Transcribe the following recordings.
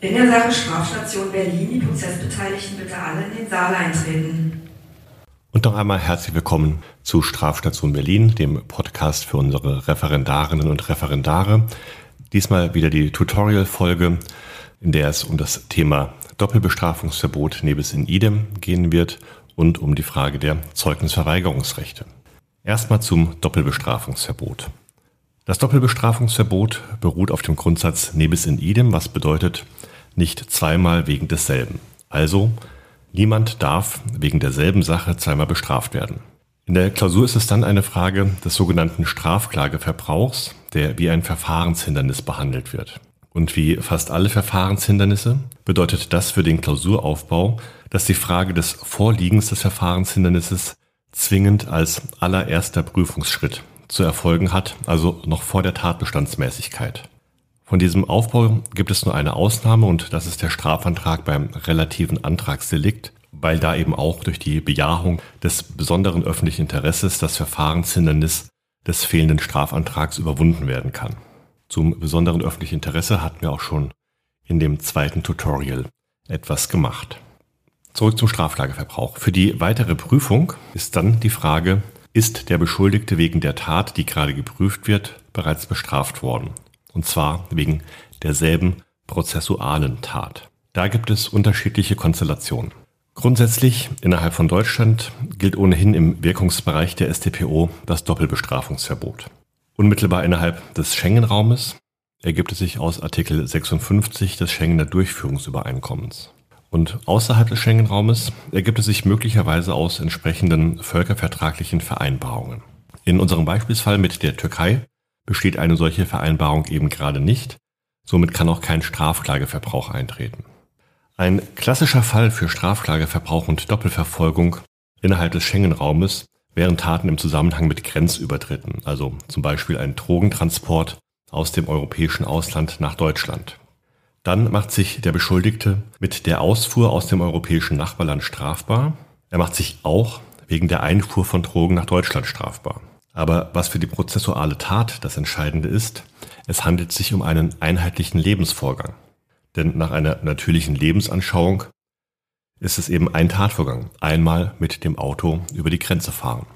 In der Sache Strafstation Berlin die Prozessbeteiligten bitte alle in den Saal eintreten. Und noch einmal herzlich willkommen zu Strafstation Berlin, dem Podcast für unsere Referendarinnen und Referendare. Diesmal wieder die Tutorial-Folge, in der es um das Thema Doppelbestrafungsverbot nebis in idem gehen wird und um die Frage der Zeugnisverweigerungsrechte. Erstmal zum Doppelbestrafungsverbot. Das Doppelbestrafungsverbot beruht auf dem Grundsatz nebis in idem, was bedeutet nicht zweimal wegen desselben. Also niemand darf wegen derselben Sache zweimal bestraft werden. In der Klausur ist es dann eine Frage des sogenannten Strafklageverbrauchs, der wie ein Verfahrenshindernis behandelt wird. Und wie fast alle Verfahrenshindernisse bedeutet das für den Klausuraufbau, dass die Frage des Vorliegens des Verfahrenshindernisses zwingend als allererster Prüfungsschritt zu erfolgen hat, also noch vor der Tatbestandsmäßigkeit. Von diesem Aufbau gibt es nur eine Ausnahme und das ist der Strafantrag beim relativen Antragsdelikt, weil da eben auch durch die Bejahung des besonderen öffentlichen Interesses das Verfahrenshindernis des fehlenden Strafantrags überwunden werden kann. Zum besonderen öffentlichen Interesse hatten wir auch schon in dem zweiten Tutorial etwas gemacht. Zurück zum Straflageverbrauch. Für die weitere Prüfung ist dann die Frage, ist der Beschuldigte wegen der Tat, die gerade geprüft wird, bereits bestraft worden? Und zwar wegen derselben prozessualen Tat. Da gibt es unterschiedliche Konstellationen. Grundsätzlich innerhalb von Deutschland gilt ohnehin im Wirkungsbereich der StPO das Doppelbestrafungsverbot. Unmittelbar innerhalb des Schengen-Raumes ergibt es sich aus Artikel 56 des Schengener Durchführungsübereinkommens. Und außerhalb des Schengen-Raumes ergibt es sich möglicherweise aus entsprechenden völkervertraglichen Vereinbarungen. In unserem Beispielsfall mit der Türkei besteht eine solche Vereinbarung eben gerade nicht. Somit kann auch kein Strafklageverbrauch eintreten. Ein klassischer Fall für Strafklageverbrauch und Doppelverfolgung innerhalb des Schengen-Raumes wären Taten im Zusammenhang mit Grenzübertritten, also zum Beispiel ein Drogentransport aus dem europäischen Ausland nach Deutschland. Dann macht sich der Beschuldigte mit der Ausfuhr aus dem europäischen Nachbarland strafbar. Er macht sich auch wegen der Einfuhr von Drogen nach Deutschland strafbar. Aber was für die prozessuale Tat das Entscheidende ist, es handelt sich um einen einheitlichen Lebensvorgang. Denn nach einer natürlichen Lebensanschauung ist es eben ein Tatvorgang. Einmal mit dem Auto über die Grenze fahren.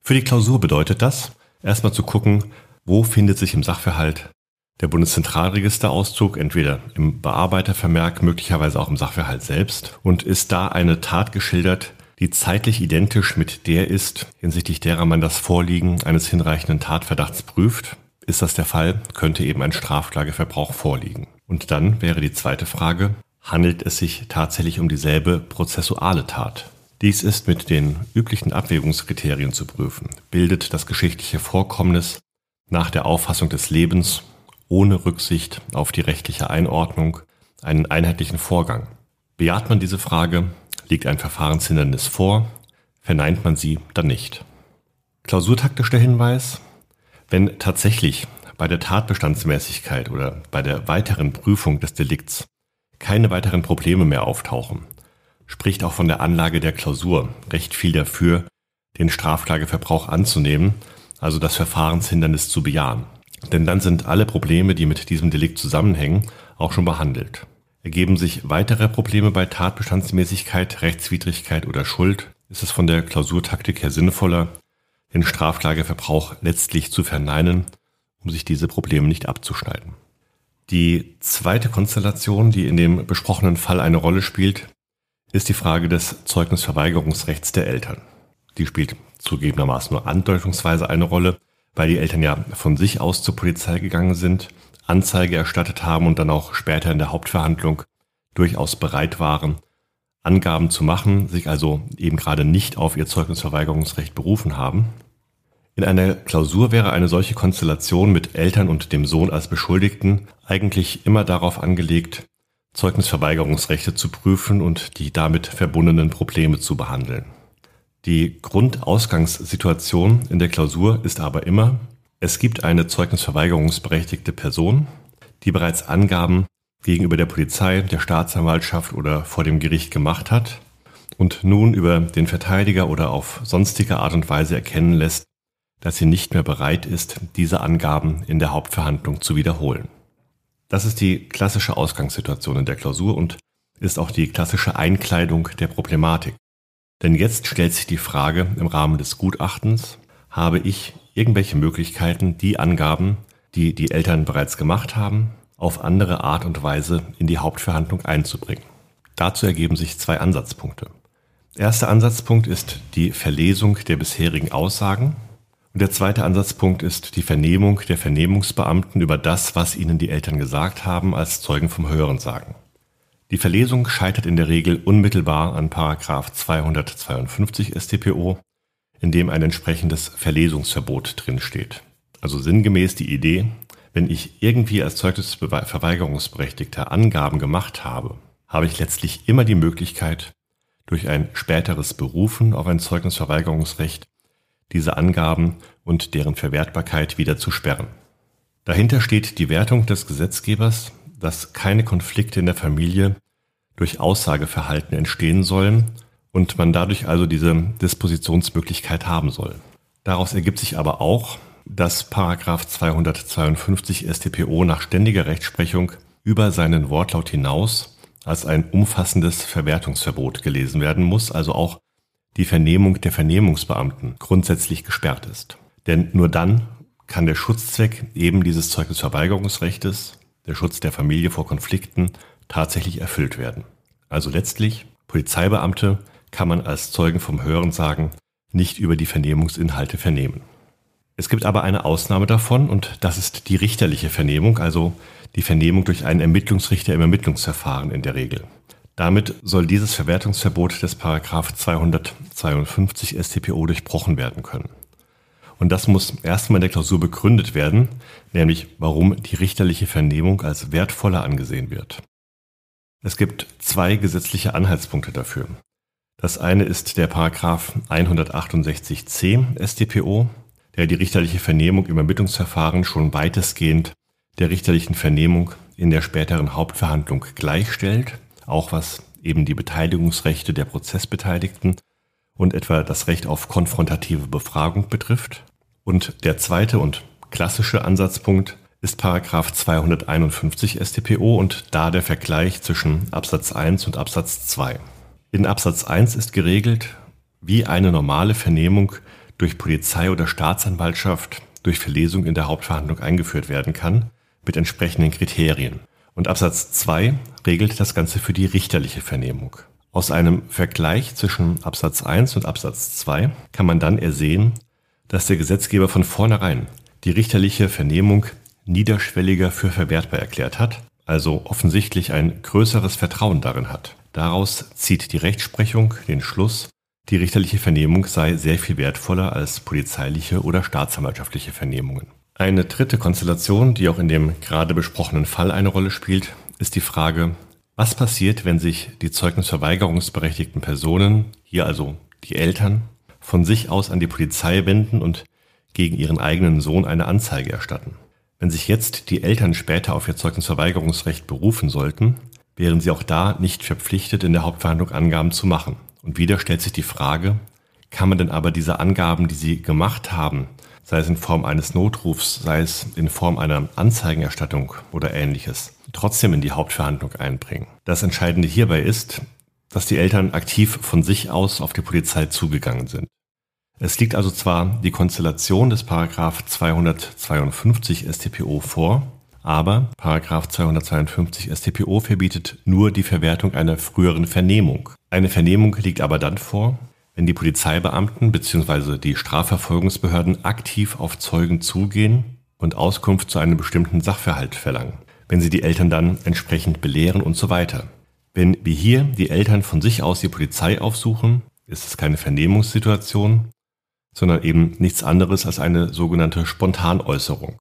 Für die Klausur bedeutet das, erstmal zu gucken, wo findet sich im Sachverhalt der Bundeszentralregisterauszug, entweder im Bearbeitervermerk, möglicherweise auch im Sachverhalt selbst, und ist da eine Tat geschildert, die zeitlich identisch mit der ist, hinsichtlich derer man das Vorliegen eines hinreichenden Tatverdachts prüft. Ist das der Fall, könnte eben ein Strafklageverbrauch vorliegen. Und dann wäre die zweite Frage, handelt es sich tatsächlich um dieselbe prozessuale Tat. Dies ist mit den üblichen Abwägungskriterien zu prüfen. Bildet das geschichtliche Vorkommnis nach der Auffassung des Lebens ohne Rücksicht auf die rechtliche Einordnung einen einheitlichen Vorgang? Bejaht man diese Frage, liegt ein Verfahrenshindernis vor, verneint man sie dann nicht. Klausurtaktischer Hinweis, wenn tatsächlich bei der Tatbestandsmäßigkeit oder bei der weiteren Prüfung des Delikts keine weiteren Probleme mehr auftauchen, spricht auch von der Anlage der Klausur recht viel dafür, den Strafklageverbrauch anzunehmen, also das Verfahrenshindernis zu bejahen. Denn dann sind alle Probleme, die mit diesem Delikt zusammenhängen, auch schon behandelt. Ergeben sich weitere Probleme bei Tatbestandsmäßigkeit, Rechtswidrigkeit oder Schuld, ist es von der Klausurtaktik her sinnvoller, den Strafklageverbrauch letztlich zu verneinen, um sich diese Probleme nicht abzuschneiden. Die zweite Konstellation, die in dem besprochenen Fall eine Rolle spielt, ist die Frage des Zeugnisverweigerungsrechts der Eltern. Die spielt zugegebenermaßen nur andeutungsweise eine Rolle, weil die Eltern ja von sich aus zur Polizei gegangen sind, Anzeige erstattet haben und dann auch später in der Hauptverhandlung durchaus bereit waren, Angaben zu machen, sich also eben gerade nicht auf ihr Zeugnisverweigerungsrecht berufen haben. In einer Klausur wäre eine solche Konstellation mit Eltern und dem Sohn als Beschuldigten eigentlich immer darauf angelegt, Zeugnisverweigerungsrechte zu prüfen und die damit verbundenen Probleme zu behandeln. Die Grundausgangssituation in der Klausur ist aber immer, es gibt eine zeugnisverweigerungsberechtigte Person, die bereits Angaben gegenüber der Polizei, der Staatsanwaltschaft oder vor dem Gericht gemacht hat und nun über den Verteidiger oder auf sonstige Art und Weise erkennen lässt, dass sie nicht mehr bereit ist, diese Angaben in der Hauptverhandlung zu wiederholen. Das ist die klassische Ausgangssituation in der Klausur und ist auch die klassische Einkleidung der Problematik. Denn jetzt stellt sich die Frage im Rahmen des Gutachtens, habe ich irgendwelche Möglichkeiten, die Angaben, die die Eltern bereits gemacht haben, auf andere Art und Weise in die Hauptverhandlung einzubringen. Dazu ergeben sich zwei Ansatzpunkte. Erster Ansatzpunkt ist die Verlesung der bisherigen Aussagen und der zweite Ansatzpunkt ist die Vernehmung der Vernehmungsbeamten über das, was ihnen die Eltern gesagt haben, als Zeugen vom Hörensagen. Die Verlesung scheitert in der Regel unmittelbar an Paragraph 252 StPO, in dem ein entsprechendes Verlesungsverbot drinsteht. Also sinngemäß die Idee, wenn ich irgendwie als Zeugnisverweigerungsberechtigter Angaben gemacht habe, habe ich letztlich immer die Möglichkeit, durch ein späteres Berufen auf ein Zeugnisverweigerungsrecht diese Angaben und deren Verwertbarkeit wieder zu sperren. Dahinter steht die Wertung des Gesetzgebers, dass keine Konflikte in der Familie durch Aussageverhalten entstehen sollen und man dadurch also diese Dispositionsmöglichkeit haben soll. Daraus ergibt sich aber auch, dass Paragraph 252 StPO nach ständiger Rechtsprechung über seinen Wortlaut hinaus als ein umfassendes Verwertungsverbot gelesen werden muss, also auch die Vernehmung der Vernehmungsbeamten grundsätzlich gesperrt ist. Denn nur dann kann der Schutzzweck eben dieses Zeugnisverweigerungsrechtes, der Schutz der Familie vor Konflikten, tatsächlich erfüllt werden. Also letztlich, Polizeibeamte kann man als Zeugen vom Hörensagen nicht über die Vernehmungsinhalte vernehmen. Es gibt aber eine Ausnahme davon und das ist die richterliche Vernehmung, also die Vernehmung durch einen Ermittlungsrichter im Ermittlungsverfahren in der Regel. Damit soll dieses Verwertungsverbot des Paragraph 252 StPO durchbrochen werden können. Und das muss erstmal in der Klausur begründet werden, nämlich warum die richterliche Vernehmung als wertvoller angesehen wird. Es gibt zwei gesetzliche Anhaltspunkte dafür. Das eine ist der Paragraph 168c StPO, der die richterliche Vernehmung im Ermittlungsverfahren schon weitestgehend der richterlichen Vernehmung in der späteren Hauptverhandlung gleichstellt, auch was eben die Beteiligungsrechte der Prozessbeteiligten und etwa das Recht auf konfrontative Befragung betrifft. Und der zweite und klassische Ansatzpunkt ist Paragraph 251 StPO und da der Vergleich zwischen Absatz 1 und Absatz 2. In Absatz 1 ist geregelt, wie eine normale Vernehmung durch Polizei oder Staatsanwaltschaft durch Verlesung in der Hauptverhandlung eingeführt werden kann, mit entsprechenden Kriterien. Und Absatz 2 regelt das Ganze für die richterliche Vernehmung. Aus einem Vergleich zwischen Absatz 1 und Absatz 2 kann man dann ersehen, dass der Gesetzgeber von vornherein die richterliche Vernehmung niederschwelliger für verwertbar erklärt hat, also offensichtlich ein größeres Vertrauen darin hat. Daraus zieht die Rechtsprechung den Schluss, die richterliche Vernehmung sei sehr viel wertvoller als polizeiliche oder staatsanwaltschaftliche Vernehmungen. Eine dritte Konstellation, die auch in dem gerade besprochenen Fall eine Rolle spielt, ist die Frage, was passiert, wenn sich die zeugnisverweigerungsberechtigten Personen, hier also die Eltern, von sich aus an die Polizei wenden und gegen ihren eigenen Sohn eine Anzeige erstatten. Wenn sich jetzt die Eltern später auf ihr Zeugnisverweigerungsrecht berufen sollten, wären sie auch da nicht verpflichtet, in der Hauptverhandlung Angaben zu machen. Und wieder stellt sich die Frage, kann man denn aber diese Angaben, die sie gemacht haben, sei es in Form eines Notrufs, sei es in Form einer Anzeigenerstattung oder ähnliches, trotzdem in die Hauptverhandlung einbringen. Das Entscheidende hierbei ist, dass die Eltern aktiv von sich aus auf die Polizei zugegangen sind. Es liegt also zwar die Konstellation des Paragraph 252 StPO vor, aber Paragraph 252 StPO verbietet nur die Verwertung einer früheren Vernehmung. Eine Vernehmung liegt aber dann vor, wenn die Polizeibeamten bzw. die Strafverfolgungsbehörden aktiv auf Zeugen zugehen und Auskunft zu einem bestimmten Sachverhalt verlangen, wenn sie die Eltern dann entsprechend belehren und so weiter. Wenn wie hier die Eltern von sich aus die Polizei aufsuchen, ist es keine Vernehmungssituation, sondern eben nichts anderes als eine sogenannte Spontanäußerung,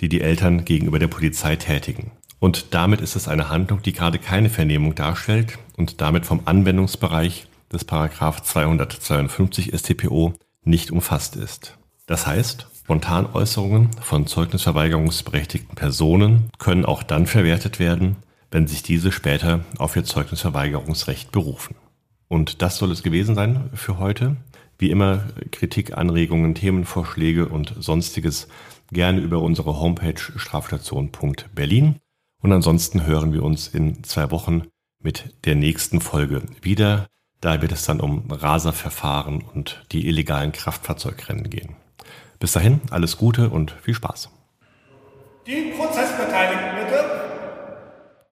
die die Eltern gegenüber der Polizei tätigen. Und damit ist es eine Handlung, die gerade keine Vernehmung darstellt und damit vom Anwendungsbereich des Paragraph 252 StPO nicht umfasst ist. Das heißt, Spontanäußerungen von zeugnisverweigerungsberechtigten Personen können auch dann verwertet werden, wenn sich diese später auf ihr Zeugnisverweigerungsrecht berufen. Und das soll es gewesen sein für heute. Wie immer Kritik, Anregungen, Themenvorschläge und sonstiges gerne über unsere Homepage strafstation.berlin Und ansonsten hören wir uns in zwei Wochen mit der nächsten Folge wieder. Da wird es dann um Raserverfahren und die illegalen Kraftfahrzeugrennen gehen. Bis dahin, alles Gute und viel Spaß. Die Prozessbeteiligten bitte.